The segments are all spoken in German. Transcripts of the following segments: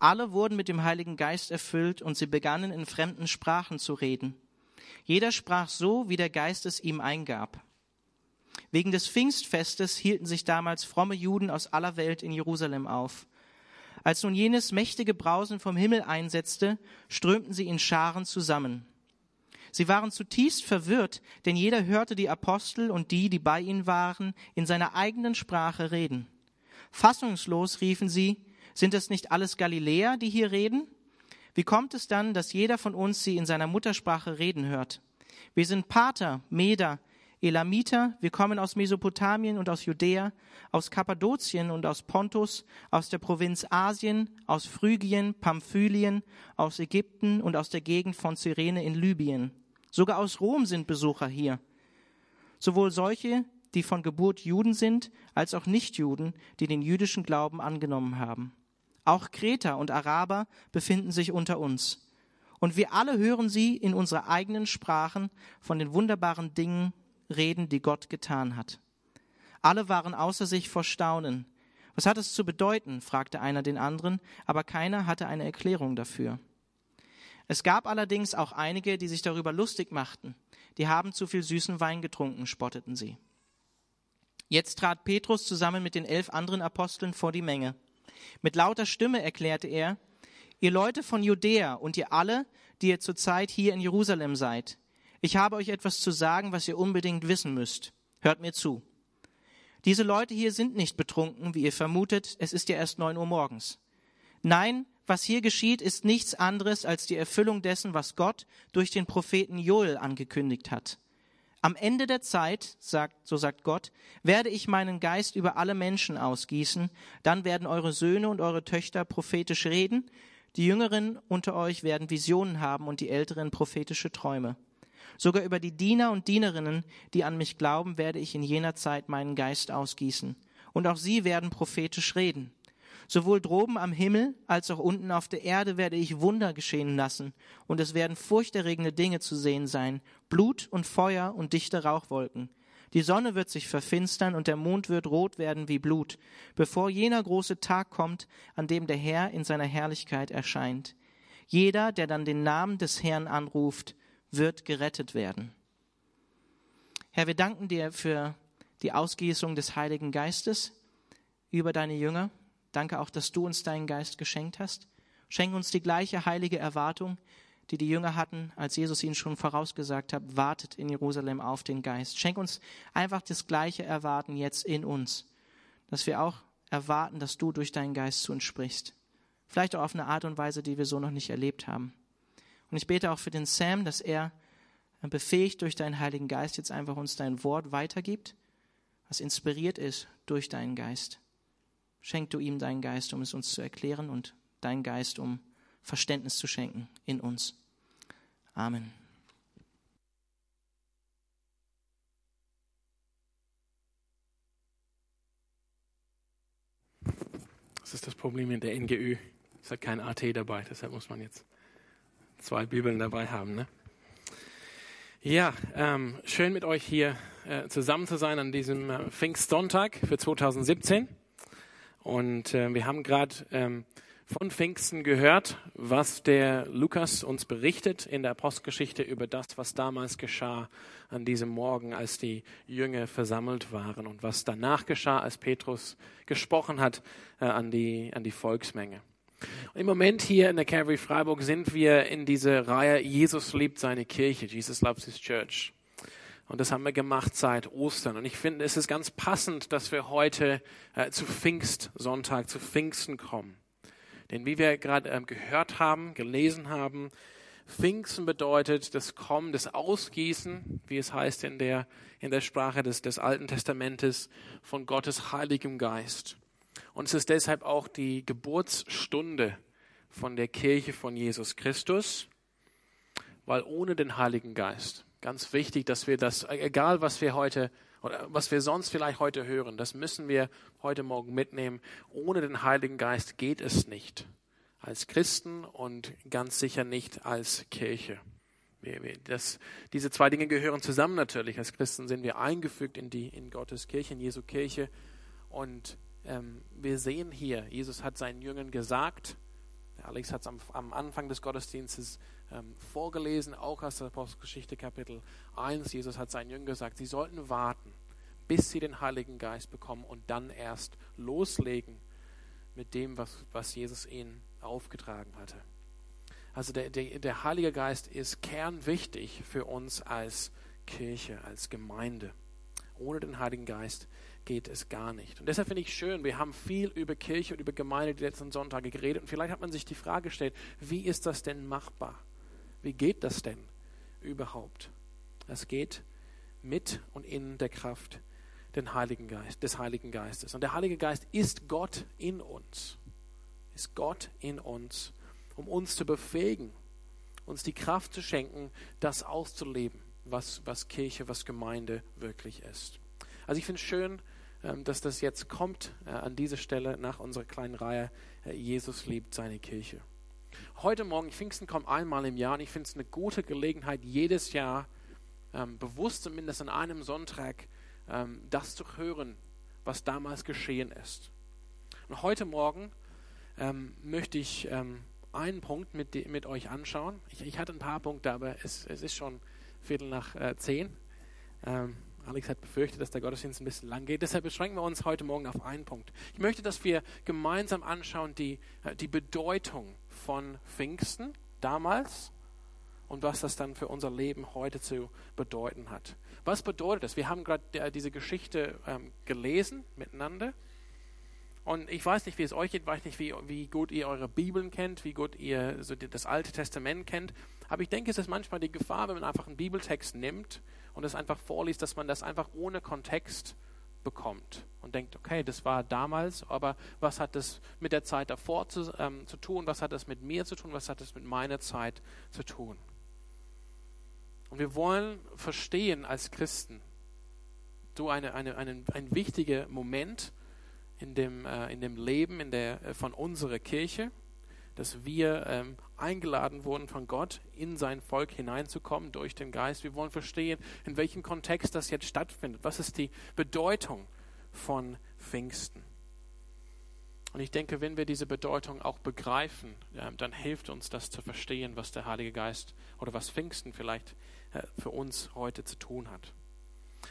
Alle wurden mit dem Heiligen Geist erfüllt und sie begannen in fremden Sprachen zu reden. Jeder sprach so, wie der Geist es ihm eingab. Wegen des Pfingstfestes hielten sich damals fromme Juden aus aller Welt in Jerusalem auf. Als nun jenes mächtige Brausen vom Himmel einsetzte, strömten sie in Scharen zusammen. Sie waren zutiefst verwirrt, denn jeder hörte die Apostel und die, die bei ihnen waren, in seiner eigenen Sprache reden. Fassungslos riefen sie, sind es nicht alles Galiläer, die hier reden? Wie kommt es dann, dass jeder von uns sie in seiner Muttersprache reden hört? Wir sind Pater, Meder, Elamiter, wir kommen aus Mesopotamien und aus Judäa, aus Kappadokien und aus Pontus, aus der Provinz Asien, aus Phrygien, Pamphylien, aus Ägypten und aus der Gegend von Cyrene in Libyen. Sogar aus Rom sind Besucher hier. Sowohl solche, die von Geburt Juden sind, als auch Nichtjuden, die den jüdischen Glauben angenommen haben. Auch Kreter und Araber befinden sich unter uns. Und wir alle hören sie in unserer eigenen Sprachen von den wunderbaren Dingen reden, die Gott getan hat. Alle waren außer sich vor Staunen. Was hat es zu bedeuten? fragte einer den anderen, aber keiner hatte eine Erklärung dafür. Es gab allerdings auch einige, die sich darüber lustig machten. Die haben zu viel süßen Wein getrunken, spotteten sie. Jetzt trat Petrus zusammen mit den elf anderen Aposteln vor die Menge. Mit lauter Stimme erklärte er, ihr Leute von Judäa und ihr alle, die ihr zurzeit hier in Jerusalem seid, ich habe euch etwas zu sagen, was ihr unbedingt wissen müsst. Hört mir zu. Diese Leute hier sind nicht betrunken, wie ihr vermutet, es ist ja erst neun Uhr morgens. Nein, was hier geschieht, ist nichts anderes als die Erfüllung dessen, was Gott durch den Propheten Joel angekündigt hat. Am Ende der Zeit, sagt, so sagt Gott, werde ich meinen Geist über alle Menschen ausgießen, dann werden eure Söhne und eure Töchter prophetisch reden, die Jüngeren unter euch werden Visionen haben und die Älteren prophetische Träume. Sogar über die Diener und Dienerinnen, die an mich glauben, werde ich in jener Zeit meinen Geist ausgießen. Und auch sie werden prophetisch reden. Sowohl droben am Himmel als auch unten auf der Erde werde ich Wunder geschehen lassen, und es werden furchterregende Dinge zu sehen sein, Blut und Feuer und dichte Rauchwolken. Die Sonne wird sich verfinstern und der Mond wird rot werden wie Blut, bevor jener große Tag kommt, an dem der Herr in seiner Herrlichkeit erscheint. Jeder, der dann den Namen des Herrn anruft, wird gerettet werden. Herr, wir danken dir für die Ausgießung des Heiligen Geistes über deine Jünger. Danke auch, dass du uns deinen Geist geschenkt hast. Schenk uns die gleiche heilige Erwartung, die die Jünger hatten, als Jesus ihnen schon vorausgesagt hat, wartet in Jerusalem auf den Geist. Schenk uns einfach das gleiche Erwarten jetzt in uns, dass wir auch erwarten, dass du durch deinen Geist zu uns sprichst. Vielleicht auch auf eine Art und Weise, die wir so noch nicht erlebt haben. Und ich bete auch für den Sam, dass er befähigt durch deinen Heiligen Geist jetzt einfach uns dein Wort weitergibt, was inspiriert ist durch deinen Geist. Schenk du ihm deinen Geist, um es uns zu erklären und deinen Geist, um Verständnis zu schenken in uns. Amen. Das ist das Problem in der NGÖ. Es hat kein AT dabei, deshalb muss man jetzt zwei Bibeln dabei haben. Ne? Ja, ähm, schön mit euch hier äh, zusammen zu sein an diesem äh, Pfingstsonntag für 2017. Und äh, wir haben gerade ähm, von Pfingsten gehört, was der Lukas uns berichtet in der Apostelgeschichte über das, was damals geschah an diesem Morgen, als die Jünger versammelt waren und was danach geschah, als Petrus gesprochen hat äh, an, die, an die Volksmenge. Im Moment hier in der Calvary Freiburg sind wir in dieser Reihe Jesus liebt seine Kirche, Jesus loves his church. Und das haben wir gemacht seit Ostern. Und ich finde, es ist ganz passend, dass wir heute äh, zu Pfingstsonntag, zu Pfingsten kommen. Denn wie wir gerade äh, gehört haben, gelesen haben, Pfingsten bedeutet das Kommen, das Ausgießen, wie es heißt in der, in der Sprache des, des Alten Testamentes, von Gottes Heiligem Geist. Und es ist deshalb auch die Geburtsstunde von der Kirche von Jesus Christus, weil ohne den Heiligen Geist, ganz wichtig, dass wir das, egal was wir heute oder was wir sonst vielleicht heute hören, das müssen wir heute Morgen mitnehmen. Ohne den Heiligen Geist geht es nicht. Als Christen und ganz sicher nicht als Kirche. Das, diese zwei Dinge gehören zusammen natürlich. Als Christen sind wir eingefügt in die, in Gottes Kirche, in Jesu Kirche. Und ähm, wir sehen hier, Jesus hat seinen Jüngern gesagt, Alex hat es am, am, Anfang des Gottesdienstes ähm, vorgelesen, auch aus der Apostelgeschichte Kapitel 1. Jesus hat seinen Jüngern gesagt, sie sollten warten, bis sie den Heiligen Geist bekommen und dann erst loslegen mit dem, was, was Jesus ihnen aufgetragen hatte. Also der, der, der Heilige Geist ist kernwichtig für uns als Kirche, als Gemeinde. Ohne den Heiligen Geist geht es gar nicht. Und deshalb finde ich schön, wir haben viel über Kirche und über Gemeinde die letzten Sonntage geredet und vielleicht hat man sich die Frage gestellt, wie ist das denn machbar? Wie geht das denn überhaupt? Es geht mit und in der Kraft Heiligen Geist, des Heiligen Geistes. Und der Heilige Geist ist Gott in uns. Ist Gott in uns, um uns zu befähigen, uns die Kraft zu schenken, das auszuleben, was, was Kirche, was Gemeinde wirklich ist. Also ich finde es schön, ähm, dass das jetzt kommt äh, an diese Stelle nach unserer kleinen Reihe äh, Jesus liebt seine Kirche. Heute Morgen, Pfingsten kommt einmal im Jahr und ich finde es eine gute Gelegenheit, jedes Jahr ähm, bewusst zumindest an einem Sonntag ähm, das zu hören, was damals geschehen ist. Und heute Morgen ähm, möchte ich ähm, einen Punkt mit, mit euch anschauen. Ich, ich, hatte ein paar Punkte, aber es, es ist schon Viertel nach äh, zehn. Ähm, Alex hat befürchtet, dass der Gottesdienst ein bisschen lang geht. Deshalb beschränken wir uns heute Morgen auf einen Punkt. Ich möchte, dass wir gemeinsam anschauen die, äh, die Bedeutung von Pfingsten damals und was das dann für unser Leben heute zu bedeuten hat. Was bedeutet das? Wir haben gerade äh, diese Geschichte ähm, gelesen miteinander. Und ich weiß nicht, wie es euch geht, weiß nicht, wie, wie gut ihr eure Bibeln kennt, wie gut ihr so das Alte Testament kennt. Aber ich denke, es ist manchmal die Gefahr, wenn man einfach einen Bibeltext nimmt und es einfach vorliest, dass man das einfach ohne Kontext bekommt und denkt, okay, das war damals, aber was hat das mit der Zeit davor zu, ähm, zu tun? Was hat das mit mir zu tun? Was hat das mit meiner Zeit zu tun? Und wir wollen verstehen als Christen, so eine, eine, eine, ein wichtiger Moment in dem, äh, in dem Leben in der, äh, von unserer Kirche, dass wir ähm, eingeladen wurden von Gott, in sein Volk hineinzukommen durch den Geist. Wir wollen verstehen, in welchem Kontext das jetzt stattfindet. Was ist die Bedeutung von Pfingsten? Und ich denke, wenn wir diese Bedeutung auch begreifen, äh, dann hilft uns das zu verstehen, was der Heilige Geist oder was Pfingsten vielleicht äh, für uns heute zu tun hat.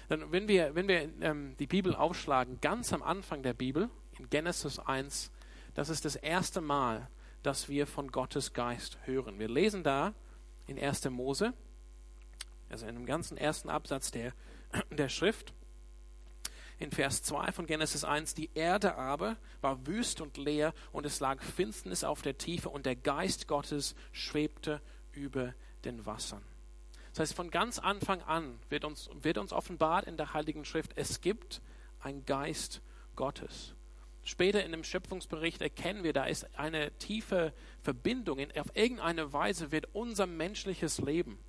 Dann, wenn wir, wenn wir ähm, die Bibel aufschlagen, ganz am Anfang der Bibel, in Genesis 1, das ist das erste Mal, dass wir von Gottes Geist hören. Wir lesen da in 1. Mose, also in dem ganzen ersten Absatz der, der Schrift, in Vers 2 von Genesis 1, die Erde aber war wüst und leer und es lag Finsternis auf der Tiefe und der Geist Gottes schwebte über den Wassern. Das heißt, von ganz Anfang an wird uns, wird uns offenbart in der Heiligen Schrift, es gibt einen Geist Gottes. Später in dem Schöpfungsbericht erkennen wir, da ist eine tiefe Verbindung. auf irgendeine Weise wird unser menschliches Leben,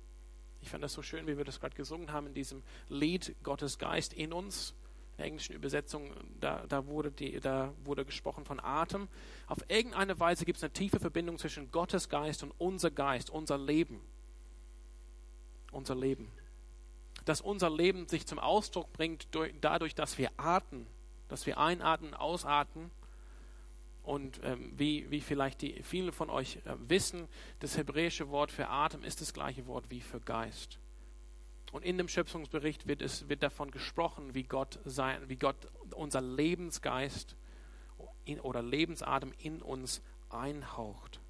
ich fand das so schön, wie wir das gerade gesungen haben in diesem Lied Gottes Geist in uns, in der englischen Übersetzung, da, da, wurde die, da wurde gesprochen von Atem. Auf irgendeine Weise gibt es eine tiefe Verbindung zwischen Gottes Geist und unser Geist, unser Leben unser Leben. Dass unser Leben sich zum Ausdruck bringt durch, dadurch, dass wir atmen, dass wir einatmen, ausatmen. Und ähm, wie, wie vielleicht die, viele von euch äh, wissen, das hebräische Wort für Atem ist das gleiche Wort wie für Geist. Und in dem Schöpfungsbericht wird, es, wird davon gesprochen, wie Gott, sein, wie Gott unser Lebensgeist in, oder Lebensatem in uns einhaucht.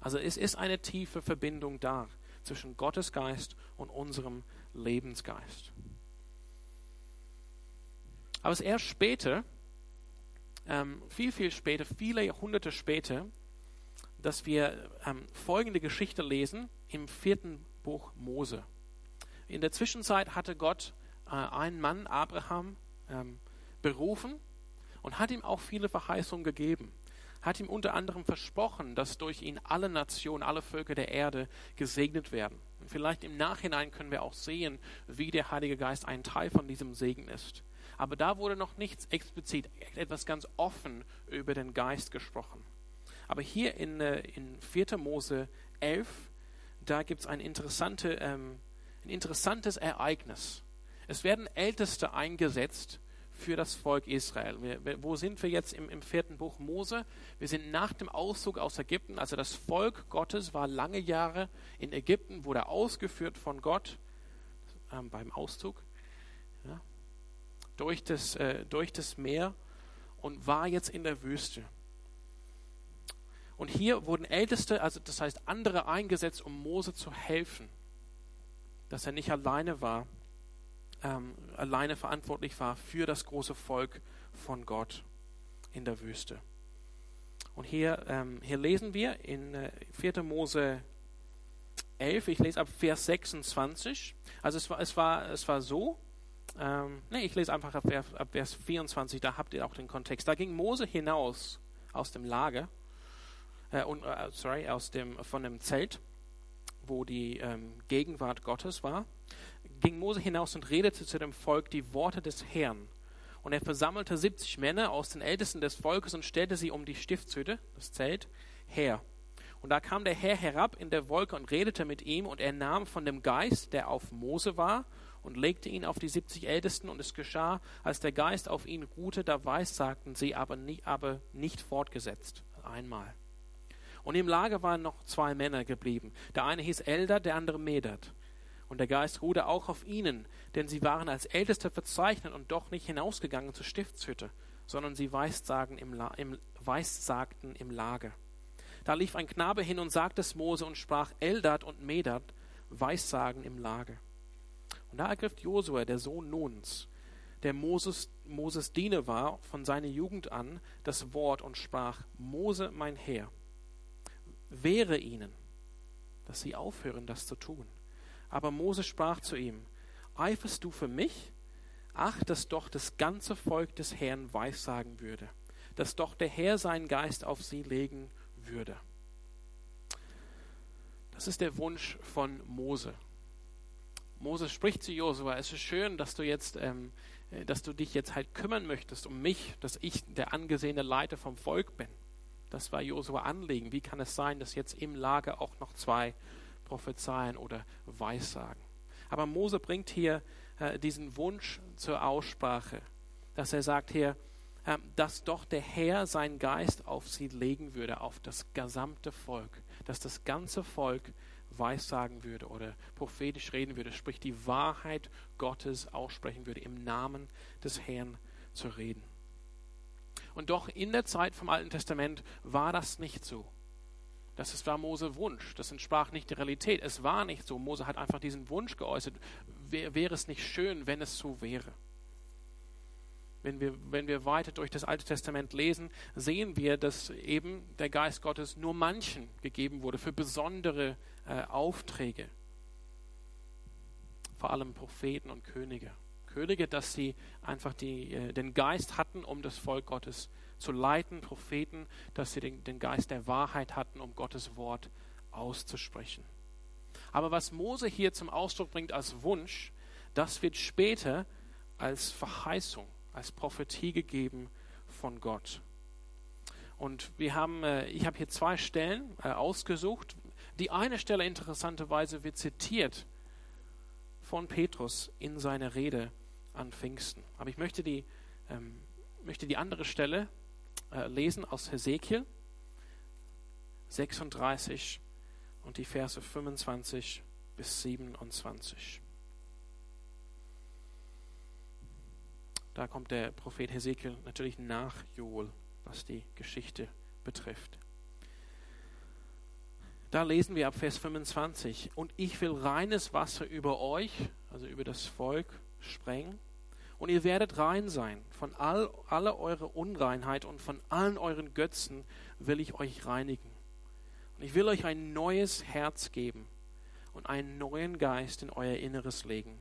Also es ist eine tiefe Verbindung da zwischen Gottes Geist und unserem Lebensgeist. Aber es ist erst später, ähm, viel, viel später, viele Jahrhunderte später, dass wir ähm, folgende Geschichte lesen im vierten Buch Mose. In der Zwischenzeit hatte Gott äh, einen Mann, Abraham, ähm, berufen und hat ihm auch viele Verheißungen gegeben hat ihm unter anderem versprochen, dass durch ihn alle Nationen, alle Völker der Erde gesegnet werden. Und vielleicht im Nachhinein können wir auch sehen, wie der Heilige Geist ein Teil von diesem Segen ist. Aber da wurde noch nichts explizit, etwas ganz offen über den Geist gesprochen. Aber hier in, äh, in 4. Mose 11, da gibt es ein, interessante, ähm, ein interessantes Ereignis. Es werden Älteste eingesetzt für das Volk Israel. Wir, wo sind wir jetzt im, im vierten Buch Mose? Wir sind nach dem Auszug aus Ägypten. Also das Volk Gottes war lange Jahre in Ägypten, wurde ausgeführt von Gott ähm, beim Auszug ja, durch, das, äh, durch das Meer und war jetzt in der Wüste. Und hier wurden Älteste, also das heißt andere eingesetzt, um Mose zu helfen, dass er nicht alleine war ähm, alleine verantwortlich war für das große Volk von Gott in der Wüste. Und hier, ähm, hier lesen wir in äh, 4. Mose 11, ich lese ab Vers 26. Also es war, es war, es war so, ähm, nee, ich lese einfach ab, ab Vers 24, da habt ihr auch den Kontext. Da ging Mose hinaus aus dem Lager, äh, und, äh, sorry, aus dem, von dem Zelt, wo die ähm, Gegenwart Gottes war ging Mose hinaus und redete zu dem Volk die Worte des Herrn. Und er versammelte 70 Männer aus den Ältesten des Volkes und stellte sie um die Stiftshütte, das Zelt, her. Und da kam der Herr herab in der Wolke und redete mit ihm, und er nahm von dem Geist, der auf Mose war, und legte ihn auf die 70 Ältesten, und es geschah, als der Geist auf ihn ruhte, da weissagten sie, aber nicht, aber nicht fortgesetzt. Einmal. Und im Lager waren noch zwei Männer geblieben. Der eine hieß Eldad, der andere Medad. Und der Geist ruhte auch auf ihnen, denn sie waren als Älteste verzeichnet und doch nicht hinausgegangen zur Stiftshütte, sondern sie weissagten im, La im, weissagten im Lager. Da lief ein Knabe hin und sagte es Mose und sprach, Eldad und Medad weissagen im Lager. Und da ergriff Josua, der Sohn Nuns, der Moses, Moses Diener war, von seiner Jugend an das Wort und sprach, Mose, mein Herr, wehre ihnen, dass sie aufhören, das zu tun. Aber Mose sprach zu ihm, eiferst du für mich? Ach, dass doch das ganze Volk des Herrn weissagen würde, dass doch der Herr seinen Geist auf sie legen würde. Das ist der Wunsch von Mose. Mose spricht zu Josua, es ist schön, dass du jetzt, ähm, äh, dass du dich jetzt halt kümmern möchtest um mich, dass ich der angesehene Leiter vom Volk bin. Das war Josua Anliegen. Wie kann es sein, dass jetzt im Lager auch noch zwei prophezeien oder weissagen. Aber Mose bringt hier äh, diesen Wunsch zur Aussprache, dass er sagt hier, äh, dass doch der Herr seinen Geist auf sie legen würde, auf das gesamte Volk, dass das ganze Volk weissagen würde oder prophetisch reden würde, sprich die Wahrheit Gottes aussprechen würde, im Namen des Herrn zu reden. Und doch in der Zeit vom Alten Testament war das nicht so. Das war Mose Wunsch. Das entsprach nicht der Realität. Es war nicht so. Mose hat einfach diesen Wunsch geäußert. Wäre es nicht schön, wenn es so wäre? Wenn wir, wenn wir weiter durch das Alte Testament lesen, sehen wir, dass eben der Geist Gottes nur manchen gegeben wurde für besondere äh, Aufträge. Vor allem Propheten und Könige. Könige, dass sie einfach die, äh, den Geist hatten, um das Volk Gottes zu leiten, Propheten, dass sie den, den Geist der Wahrheit hatten, um Gottes Wort auszusprechen. Aber was Mose hier zum Ausdruck bringt als Wunsch, das wird später als Verheißung, als Prophetie gegeben von Gott. Und wir haben, äh, ich habe hier zwei Stellen äh, ausgesucht. Die eine Stelle interessanterweise wird zitiert von Petrus in seiner Rede an Pfingsten. Aber ich möchte die, ähm, möchte die andere Stelle äh, lesen aus Hesekiel 36 und die Verse 25 bis 27. Da kommt der Prophet Hesekiel natürlich nach Joel, was die Geschichte betrifft. Da lesen wir ab Vers 25. Und ich will reines Wasser über euch, also über das Volk, sprengen und ihr werdet rein sein. Von all, aller eurer Unreinheit und von allen euren Götzen will ich euch reinigen. Und ich will euch ein neues Herz geben und einen neuen Geist in euer Inneres legen.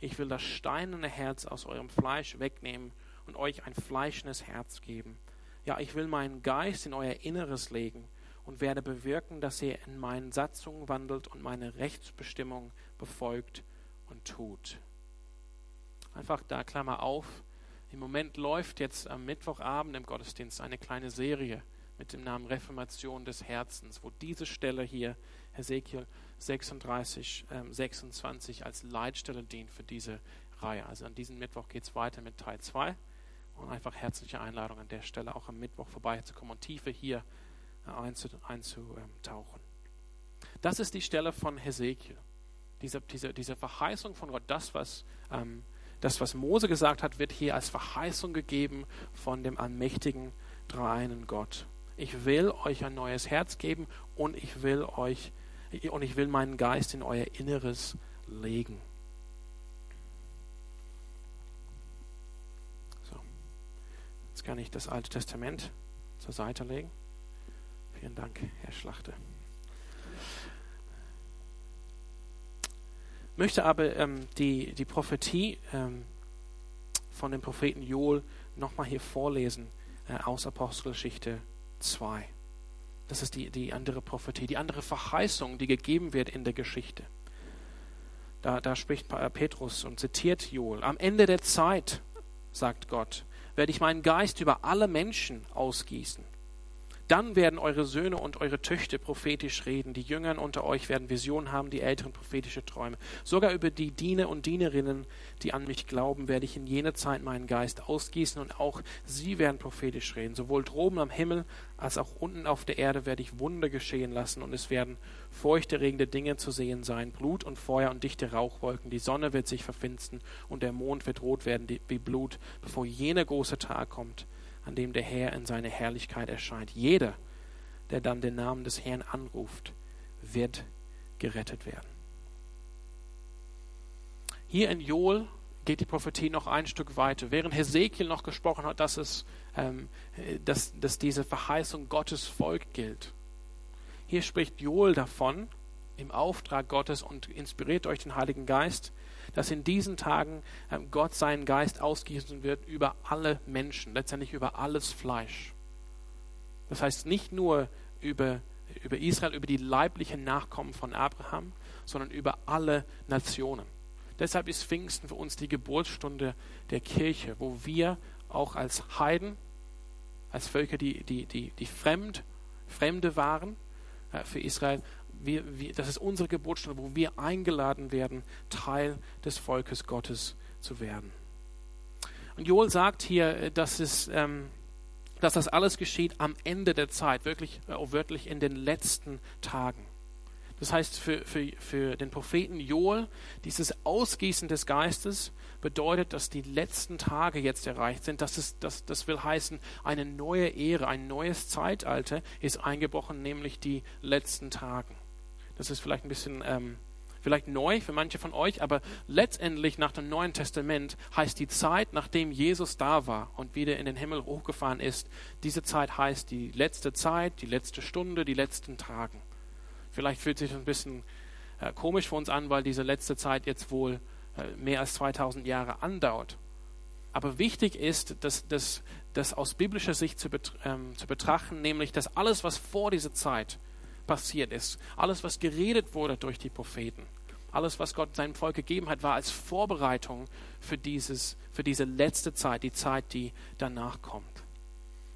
Ich will das steinerne Herz aus eurem Fleisch wegnehmen und euch ein fleischendes Herz geben. Ja, ich will meinen Geist in euer Inneres legen und werde bewirken, dass ihr in meinen Satzungen wandelt und meine Rechtsbestimmung befolgt und tut. Einfach da Klammer auf. Im Moment läuft jetzt am Mittwochabend im Gottesdienst eine kleine Serie mit dem Namen Reformation des Herzens, wo diese Stelle hier, Hesekiel 36, äh, 26, als Leitstelle dient für diese Reihe. Also an diesem Mittwoch geht es weiter mit Teil 2 Und einfach herzliche Einladung an der Stelle auch am Mittwoch vorbeizukommen und tiefer hier äh, einzutauchen. Das ist die Stelle von Hesekiel. Diese, diese, diese Verheißung von Gott, das was, ähm, das, was Mose gesagt hat, wird hier als Verheißung gegeben von dem allmächtigen, dreieinen Gott. Ich will euch ein neues Herz geben und ich will euch und ich will meinen Geist in euer Inneres legen. So. Jetzt kann ich das Alte Testament zur Seite legen. Vielen Dank, Herr Schlachte. möchte aber ähm, die, die Prophetie ähm, von dem Propheten Joel nochmal hier vorlesen äh, aus Apostelgeschichte 2. Das ist die, die andere Prophetie, die andere Verheißung, die gegeben wird in der Geschichte. Da, da spricht Petrus und zitiert Joel. Am Ende der Zeit, sagt Gott, werde ich meinen Geist über alle Menschen ausgießen. Dann werden eure Söhne und eure Töchter prophetisch reden. Die Jüngern unter euch werden Visionen haben, die Älteren prophetische Träume. Sogar über die Diener und Dienerinnen, die an mich glauben, werde ich in jener Zeit meinen Geist ausgießen und auch sie werden prophetisch reden. Sowohl droben am Himmel als auch unten auf der Erde werde ich Wunder geschehen lassen und es werden furchterregende Dinge zu sehen sein. Blut und Feuer und dichte Rauchwolken. Die Sonne wird sich verfinstern und der Mond wird rot werden wie Blut, bevor jener große Tag kommt an dem der Herr in seiner Herrlichkeit erscheint. Jeder, der dann den Namen des Herrn anruft, wird gerettet werden. Hier in Joel geht die Prophetie noch ein Stück weiter. Während Hesekiel noch gesprochen hat, dass, es, ähm, dass, dass diese Verheißung Gottes Volk gilt. Hier spricht Joel davon, im Auftrag Gottes und inspiriert euch den Heiligen Geist, dass in diesen Tagen ähm, Gott seinen Geist ausgießen wird über alle Menschen, letztendlich über alles Fleisch. Das heißt nicht nur über, über Israel, über die leiblichen Nachkommen von Abraham, sondern über alle Nationen. Deshalb ist Pfingsten für uns die Geburtsstunde der Kirche, wo wir auch als Heiden, als Völker, die, die, die, die fremd, Fremde waren äh, für Israel, wir, wir, das ist unsere Geburtsstunde, wo wir eingeladen werden, Teil des Volkes Gottes zu werden. Und Joel sagt hier, äh, dass, es, ähm, dass das alles geschieht am Ende der Zeit, wirklich äh, wörtlich in den letzten Tagen. Das heißt, für, für, für den Propheten Joel, dieses Ausgießen des Geistes bedeutet, dass die letzten Tage jetzt erreicht sind. Das, ist, das, das will heißen, eine neue Ehre, ein neues Zeitalter ist eingebrochen, nämlich die letzten Tagen. Das ist vielleicht ein bisschen ähm, vielleicht neu für manche von euch, aber letztendlich nach dem Neuen Testament heißt die Zeit, nachdem Jesus da war und wieder in den Himmel hochgefahren ist, diese Zeit heißt die letzte Zeit, die letzte Stunde, die letzten Tagen. Vielleicht fühlt sich das ein bisschen äh, komisch für uns an, weil diese letzte Zeit jetzt wohl äh, mehr als 2000 Jahre andauert. Aber wichtig ist, dass das aus biblischer Sicht zu, bet ähm, zu betrachten, nämlich dass alles, was vor dieser Zeit passiert ist, alles, was geredet wurde durch die Propheten, alles, was Gott seinem Volk gegeben hat, war als Vorbereitung für, dieses, für diese letzte Zeit, die Zeit, die danach kommt.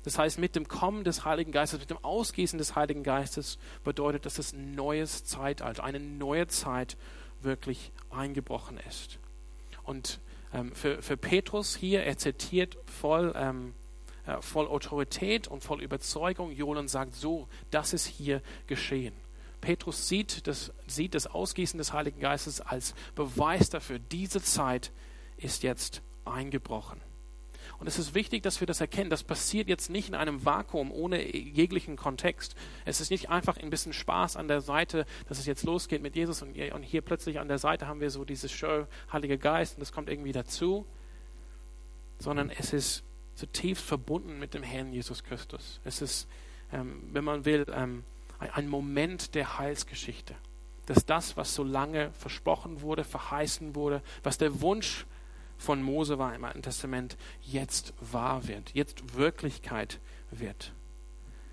Das heißt, mit dem Kommen des Heiligen Geistes, mit dem Ausgießen des Heiligen Geistes bedeutet, dass ein neues Zeitalter, eine neue Zeit wirklich eingebrochen ist. Und ähm, für, für Petrus hier, er zitiert voll ähm, äh, voll Autorität und voll Überzeugung Joel und sagt, so, das ist hier geschehen. Petrus sieht das, sieht das Ausgießen des Heiligen Geistes als Beweis dafür, diese Zeit ist jetzt eingebrochen. Und es ist wichtig, dass wir das erkennen. Das passiert jetzt nicht in einem Vakuum ohne jeglichen Kontext. Es ist nicht einfach ein bisschen Spaß an der Seite, dass es jetzt losgeht mit Jesus und hier plötzlich an der Seite haben wir so dieses Show Heilige Geist und das kommt irgendwie dazu, sondern es ist zutiefst verbunden mit dem Herrn Jesus Christus. Es ist, ähm, wenn man will, ähm, ein Moment der Heilsgeschichte. Dass das, was so lange versprochen wurde, verheißen wurde, was der Wunsch von Mose war im Alten Testament, jetzt wahr wird, jetzt Wirklichkeit wird.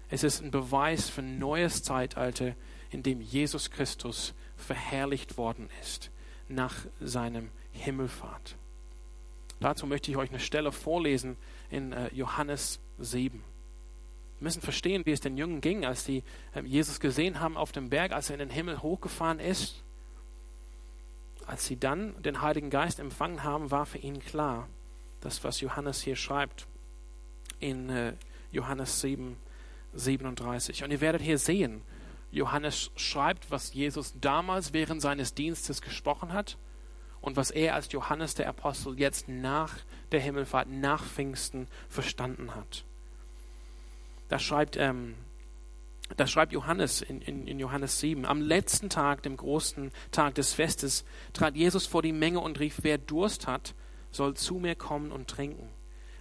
Es ist ein Beweis für ein neues Zeitalter, in dem Jesus Christus verherrlicht worden ist nach seinem Himmelfahrt. Dazu möchte ich euch eine Stelle vorlesen in äh, Johannes 7. Wir müssen verstehen, wie es den Jungen ging, als sie äh, Jesus gesehen haben auf dem Berg, als er in den Himmel hochgefahren ist. Als sie dann den Heiligen Geist empfangen haben, war für ihn klar, das, was Johannes hier schreibt. in äh, Johannes 7, 37. Und ihr werdet hier sehen, Johannes schreibt, was Jesus damals während seines Dienstes gesprochen hat und was er als Johannes der Apostel jetzt nach der Himmelfahrt, nach Pfingsten verstanden hat. Da schreibt, ähm, da schreibt Johannes in, in, in Johannes 7, am letzten Tag, dem großen Tag des Festes, trat Jesus vor die Menge und rief, wer Durst hat, soll zu mir kommen und trinken.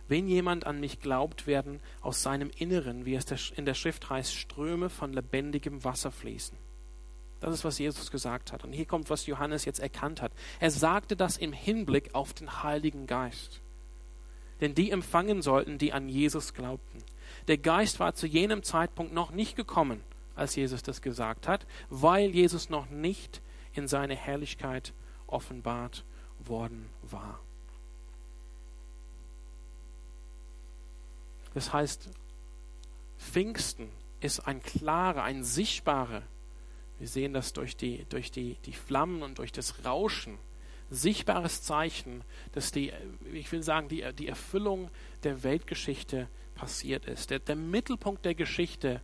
Wenn jemand an mich glaubt, werden aus seinem Inneren, wie es in der Schrift heißt, Ströme von lebendigem Wasser fließen. Das ist, was Jesus gesagt hat. Und hier kommt, was Johannes jetzt erkannt hat. Er sagte das im Hinblick auf den Heiligen Geist. Denn die empfangen sollten, die an Jesus glaubten. Der Geist war zu jenem Zeitpunkt noch nicht gekommen, als Jesus das gesagt hat, weil Jesus noch nicht in seine Herrlichkeit offenbart worden war. Das heißt, Pfingsten ist ein klarer, ein sichtbarer, wir sehen das durch die, durch die, die Flammen und durch das Rauschen, sichtbares Zeichen, dass die, ich will sagen, die, die Erfüllung der Weltgeschichte passiert ist. Der, der Mittelpunkt der Geschichte,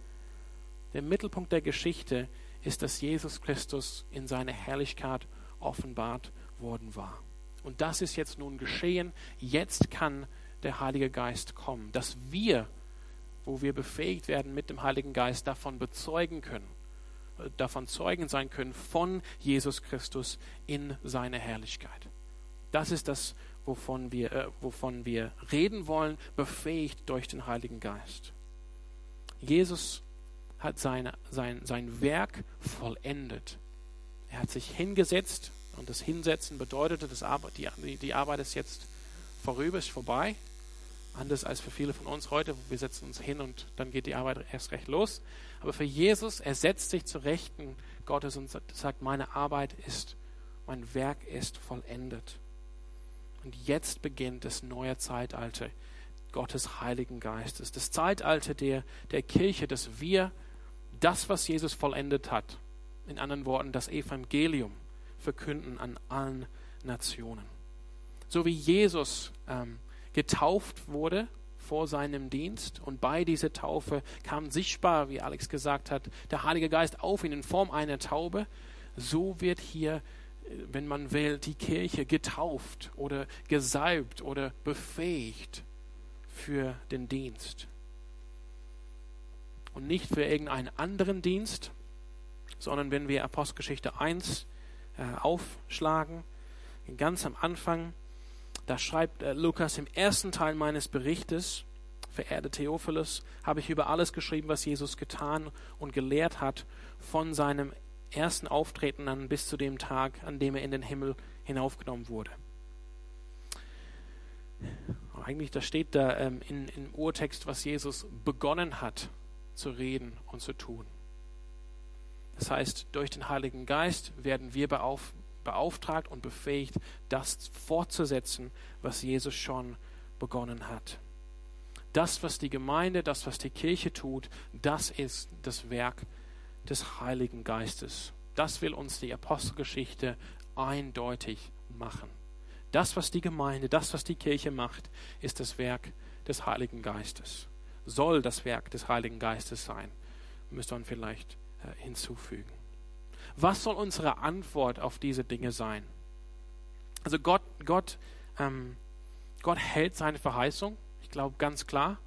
der Mittelpunkt der Geschichte ist, dass Jesus Christus in seine Herrlichkeit offenbart worden war. Und das ist jetzt nun geschehen. Jetzt kann der Heilige Geist kommen, dass wir, wo wir befähigt werden mit dem Heiligen Geist, davon bezeugen können, davon Zeugen sein können von Jesus Christus in seiner Herrlichkeit. Das ist das, wovon wir, äh, wovon wir reden wollen, befähigt durch den Heiligen Geist. Jesus hat seine, sein, sein Werk vollendet. Er hat sich hingesetzt und das Hinsetzen bedeutete, dass die, die Arbeit ist jetzt vorüber, ist vorbei. Anders als für viele von uns heute, wir setzen uns hin und dann geht die Arbeit erst recht los. Aber für Jesus, er setzt sich zu Rechten Gottes und sagt, meine Arbeit ist, mein Werk ist vollendet. Und jetzt beginnt das neue Zeitalter Gottes Heiligen Geistes. Das Zeitalter der, der Kirche, dass wir das, was Jesus vollendet hat, in anderen Worten das Evangelium, verkünden an allen Nationen. So wie Jesus ähm, getauft wurde vor seinem Dienst und bei dieser Taufe kam sichtbar, wie Alex gesagt hat, der Heilige Geist auf ihn in Form einer Taube. So wird hier, wenn man will, die Kirche getauft oder gesalbt oder befähigt für den Dienst. Und nicht für irgendeinen anderen Dienst, sondern wenn wir Apostelgeschichte 1 äh, aufschlagen, ganz am Anfang, da schreibt äh, Lukas im ersten Teil meines Berichtes, verehrte Theophilus, habe ich über alles geschrieben, was Jesus getan und gelehrt hat, von seinem ersten Auftreten an bis zu dem Tag, an dem er in den Himmel hinaufgenommen wurde. Eigentlich, da steht da ähm, in, im Urtext, was Jesus begonnen hat zu reden und zu tun. Das heißt, durch den Heiligen Geist werden wir beauf beauftragt und befähigt, das fortzusetzen, was Jesus schon begonnen hat. Das, was die Gemeinde, das, was die Kirche tut, das ist das Werk des Heiligen Geistes. Das will uns die Apostelgeschichte eindeutig machen. Das, was die Gemeinde, das, was die Kirche macht, ist das Werk des Heiligen Geistes. Soll das Werk des Heiligen Geistes sein, müsste man vielleicht äh, hinzufügen. Was soll unsere Antwort auf diese Dinge sein? Also Gott, Gott, ähm, Gott hält seine Verheißung. Ich glaube ganz klar.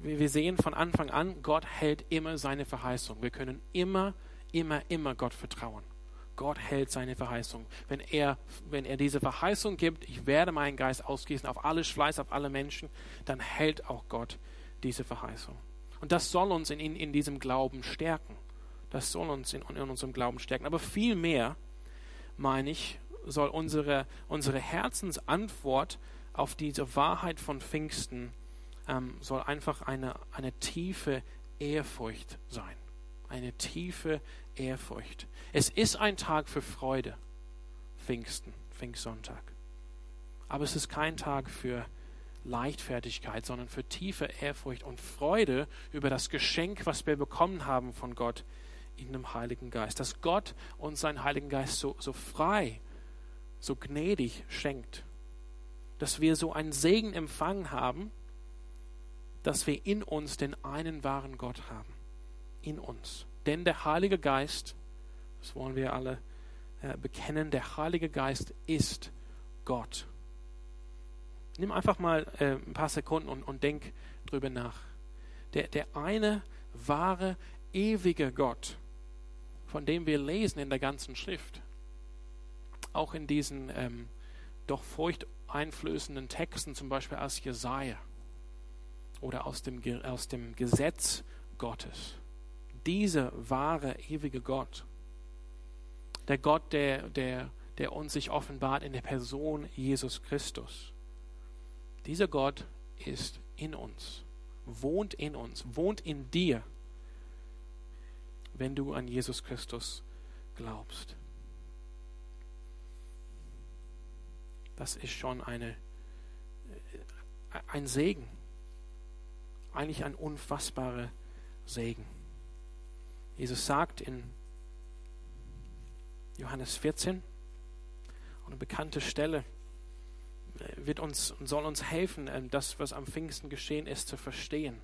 Wir sehen von Anfang an, Gott hält immer seine Verheißung. Wir können immer, immer, immer Gott vertrauen. Gott hält seine Verheißung. Wenn er, wenn er diese Verheißung gibt, ich werde meinen Geist ausgießen auf alles Fleiß, auf alle Menschen, dann hält auch Gott diese Verheißung. Und das soll uns in, in, in diesem Glauben stärken. Das soll uns in, in unserem Glauben stärken. Aber vielmehr, meine ich, soll unsere, unsere Herzensantwort auf diese Wahrheit von Pfingsten ähm, soll einfach eine, eine tiefe Ehrfurcht sein. Eine tiefe Ehrfurcht. Es ist ein Tag für Freude, Pfingsten, Pfingstsonntag. Aber es ist kein Tag für Leichtfertigkeit, sondern für tiefe Ehrfurcht und Freude über das Geschenk, was wir bekommen haben von Gott in dem Heiligen Geist. Dass Gott uns seinen Heiligen Geist so, so frei, so gnädig schenkt. Dass wir so einen Segen empfangen haben, dass wir in uns den einen wahren Gott haben. In uns. Denn der Heilige Geist, das wollen wir alle äh, bekennen, der Heilige Geist ist Gott. Nimm einfach mal äh, ein paar Sekunden und, und denk drüber nach. Der, der eine wahre, ewige Gott, von dem wir lesen in der ganzen Schrift, auch in diesen ähm, doch furchteinflößenden Texten, zum Beispiel aus Jesaja oder aus dem, aus dem Gesetz Gottes. Dieser wahre, ewige Gott, der Gott, der, der, der uns sich offenbart in der Person Jesus Christus. Dieser Gott ist in uns, wohnt in uns, wohnt in dir, wenn du an Jesus Christus glaubst. Das ist schon eine, äh, ein Segen, eigentlich ein unfassbarer Segen. Jesus sagt in Johannes 14, eine bekannte Stelle, äh, wird uns und soll uns helfen, ähm, das, was am Pfingsten geschehen ist, zu verstehen.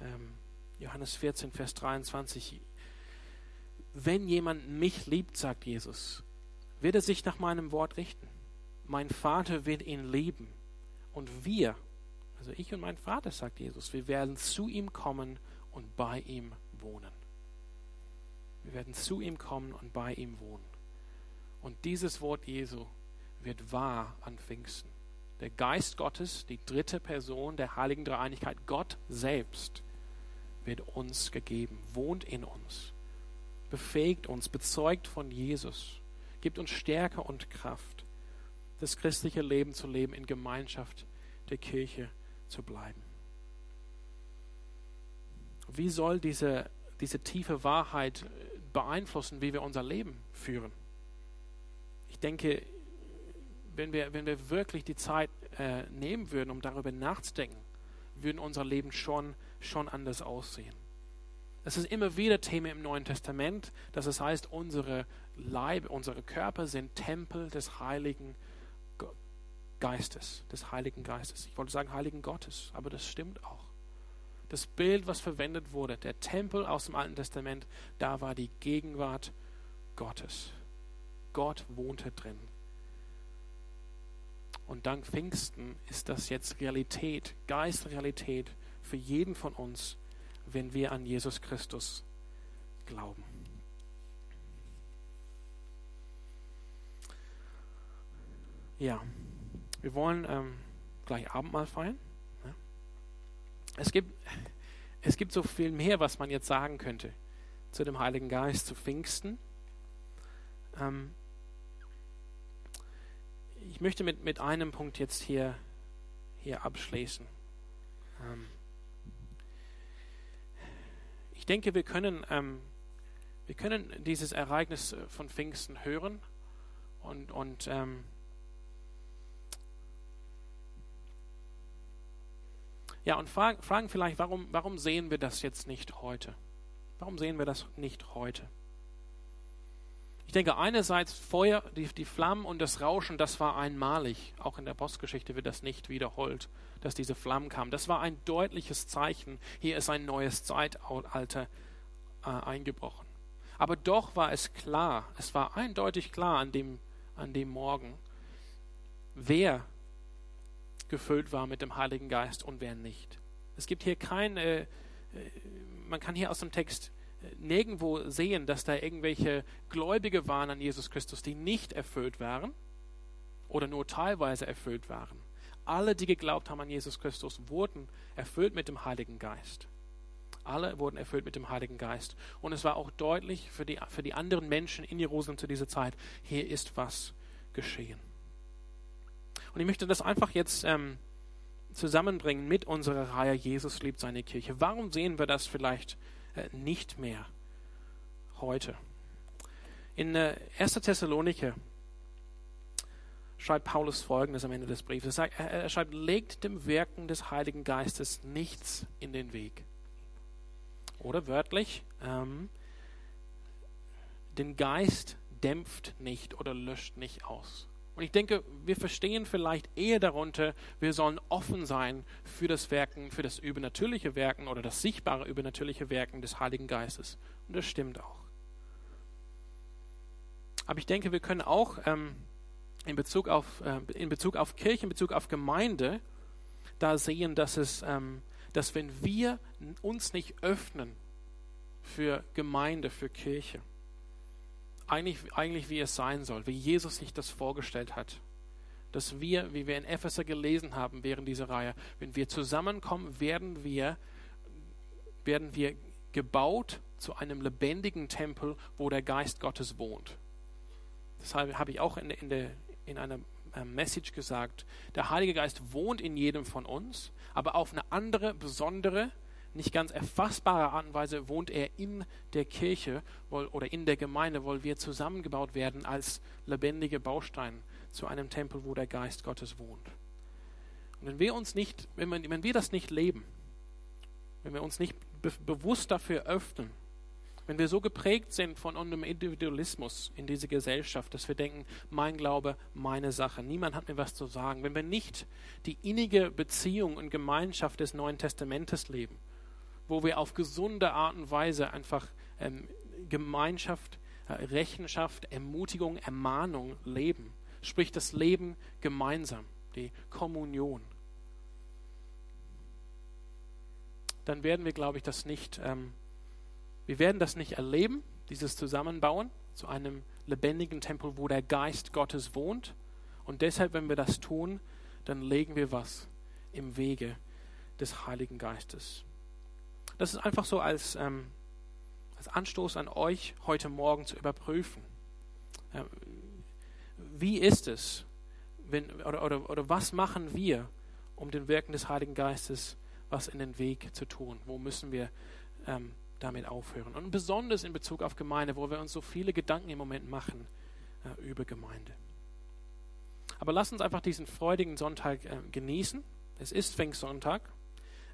Ähm, Johannes 14, Vers 23. Wenn jemand mich liebt, sagt Jesus, wird er sich nach meinem Wort richten. Mein Vater wird ihn lieben. Und wir, also ich und mein Vater, sagt Jesus, wir werden zu ihm kommen und bei ihm wohnen. Wir werden zu ihm kommen und bei ihm wohnen. Und dieses Wort Jesu wird wahr an Pfingsten. Der Geist Gottes, die dritte Person der heiligen Dreieinigkeit, Gott selbst, wird uns gegeben, wohnt in uns, befähigt uns, bezeugt von Jesus, gibt uns Stärke und Kraft, das christliche Leben zu leben, in Gemeinschaft der Kirche zu bleiben. Wie soll diese, diese tiefe Wahrheit beeinflussen, wie wir unser Leben führen? Ich denke, wenn wir, wenn wir wirklich die Zeit äh, nehmen würden, um darüber nachzudenken, würden unser Leben schon, schon anders aussehen. Es ist immer wieder Thema im Neuen Testament, dass es heißt, unsere Leibe, unsere Körper sind Tempel des Heiligen Geistes, des Heiligen Geistes. Ich wollte sagen Heiligen Gottes, aber das stimmt auch. Das Bild, was verwendet wurde, der Tempel aus dem Alten Testament, da war die Gegenwart Gottes. Gott wohnte drin. Und dank Pfingsten ist das jetzt Realität, Geistrealität für jeden von uns, wenn wir an Jesus Christus glauben. Ja, wir wollen ähm, gleich Abendmahl feiern. Ja. Es, gibt, es gibt so viel mehr, was man jetzt sagen könnte zu dem Heiligen Geist, zu Pfingsten. Ähm, ich möchte mit, mit einem Punkt jetzt hier, hier abschließen. Ähm ich denke, wir können, ähm, wir können dieses Ereignis äh, von Pfingsten hören und, und ähm, ja, und fragen, fragen vielleicht, warum, warum sehen wir das jetzt nicht heute? Warum sehen wir das nicht heute? Ich denke, einerseits Feuer, die, die Flammen und das Rauschen, das war einmalig. Auch in der Postgeschichte wird das nicht wiederholt, dass diese Flammen kamen. Das war ein deutliches Zeichen. Hier ist ein neues Zeitalter äh, eingebrochen. Aber doch war es klar, es war eindeutig klar an dem, an dem Morgen, wer gefüllt war mit dem Heiligen Geist und wer nicht. Es gibt hier kein, äh, äh man kann hier aus dem Text nirgendwo sehen, dass da irgendwelche Gläubige waren an Jesus Christus, die nicht erfüllt waren oder nur teilweise erfüllt waren. Alle, die geglaubt haben an Jesus Christus, wurden erfüllt mit dem Heiligen Geist. Alle wurden erfüllt mit dem Heiligen Geist. Und es war auch deutlich für die, für die anderen Menschen in Jerusalem zu dieser Zeit, hier ist was geschehen. Und ich möchte das einfach jetzt ähm, zusammenbringen mit unserer Reihe Jesus liebt seine Kirche. Warum sehen wir das vielleicht nicht mehr heute. In 1. Äh, Thessalonicher schreibt Paulus folgendes am Ende des Briefes. Er, er schreibt, legt dem Wirken des Heiligen Geistes nichts in den Weg. Oder wörtlich, ähm, den Geist dämpft nicht oder löscht nicht aus. Und ich denke, wir verstehen vielleicht eher darunter, wir sollen offen sein für das Werken, für das übernatürliche Werken oder das sichtbare übernatürliche Wirken des Heiligen Geistes. Und das stimmt auch. Aber ich denke, wir können auch ähm, in, Bezug auf, äh, in Bezug auf Kirche, in Bezug auf Gemeinde, da sehen, dass es, ähm, dass wenn wir uns nicht öffnen für Gemeinde, für Kirche, eigentlich, eigentlich wie es sein soll, wie Jesus sich das vorgestellt hat. Dass wir, wie wir in Epheser gelesen haben während dieser Reihe, wenn wir zusammenkommen, werden wir, werden wir gebaut zu einem lebendigen Tempel, wo der Geist Gottes wohnt. Deshalb habe ich auch in, in, der, in einer äh, Message gesagt, der Heilige Geist wohnt in jedem von uns, aber auf eine andere, besondere, nicht ganz erfassbare Art und Weise wohnt er in der Kirche oder in der Gemeinde, wo wir zusammengebaut werden als lebendige Bausteine zu einem Tempel, wo der Geist Gottes wohnt. Und wenn wir uns nicht, wenn wir, wenn wir das nicht leben, wenn wir uns nicht be bewusst dafür öffnen, wenn wir so geprägt sind von unserem Individualismus in dieser Gesellschaft, dass wir denken, mein Glaube, meine Sache, niemand hat mir was zu sagen, wenn wir nicht die innige Beziehung und Gemeinschaft des Neuen Testamentes leben, wo wir auf gesunde Art und Weise einfach ähm, Gemeinschaft, äh, Rechenschaft, Ermutigung, Ermahnung leben. Sprich das Leben gemeinsam, die Kommunion. Dann werden wir, glaube ich, das nicht, ähm, wir werden das nicht erleben, dieses Zusammenbauen zu einem lebendigen Tempel, wo der Geist Gottes wohnt. Und deshalb, wenn wir das tun, dann legen wir was im Wege des Heiligen Geistes. Das ist einfach so als, ähm, als Anstoß an euch, heute Morgen zu überprüfen. Äh, wie ist es, wenn, oder, oder, oder was machen wir, um den Wirken des Heiligen Geistes was in den Weg zu tun? Wo müssen wir ähm, damit aufhören? Und besonders in Bezug auf Gemeinde, wo wir uns so viele Gedanken im Moment machen äh, über Gemeinde. Aber lasst uns einfach diesen freudigen Sonntag äh, genießen. Es ist Pfingstsonntag.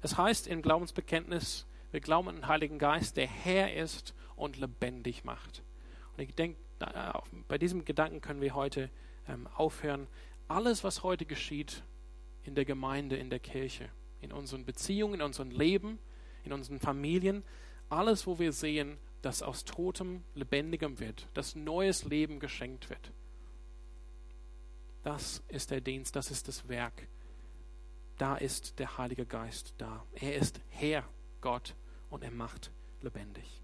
Es heißt im Glaubensbekenntnis, wir glauben an den Heiligen Geist, der Herr ist und lebendig macht. Und ich denke, bei diesem Gedanken können wir heute ähm, aufhören. Alles, was heute geschieht in der Gemeinde, in der Kirche, in unseren Beziehungen, in unserem Leben, in unseren Familien, alles, wo wir sehen, dass aus Totem lebendigem wird, dass neues Leben geschenkt wird. Das ist der Dienst, das ist das Werk. Da ist der Heilige Geist da. Er ist Herr, Gott, und er macht lebendig.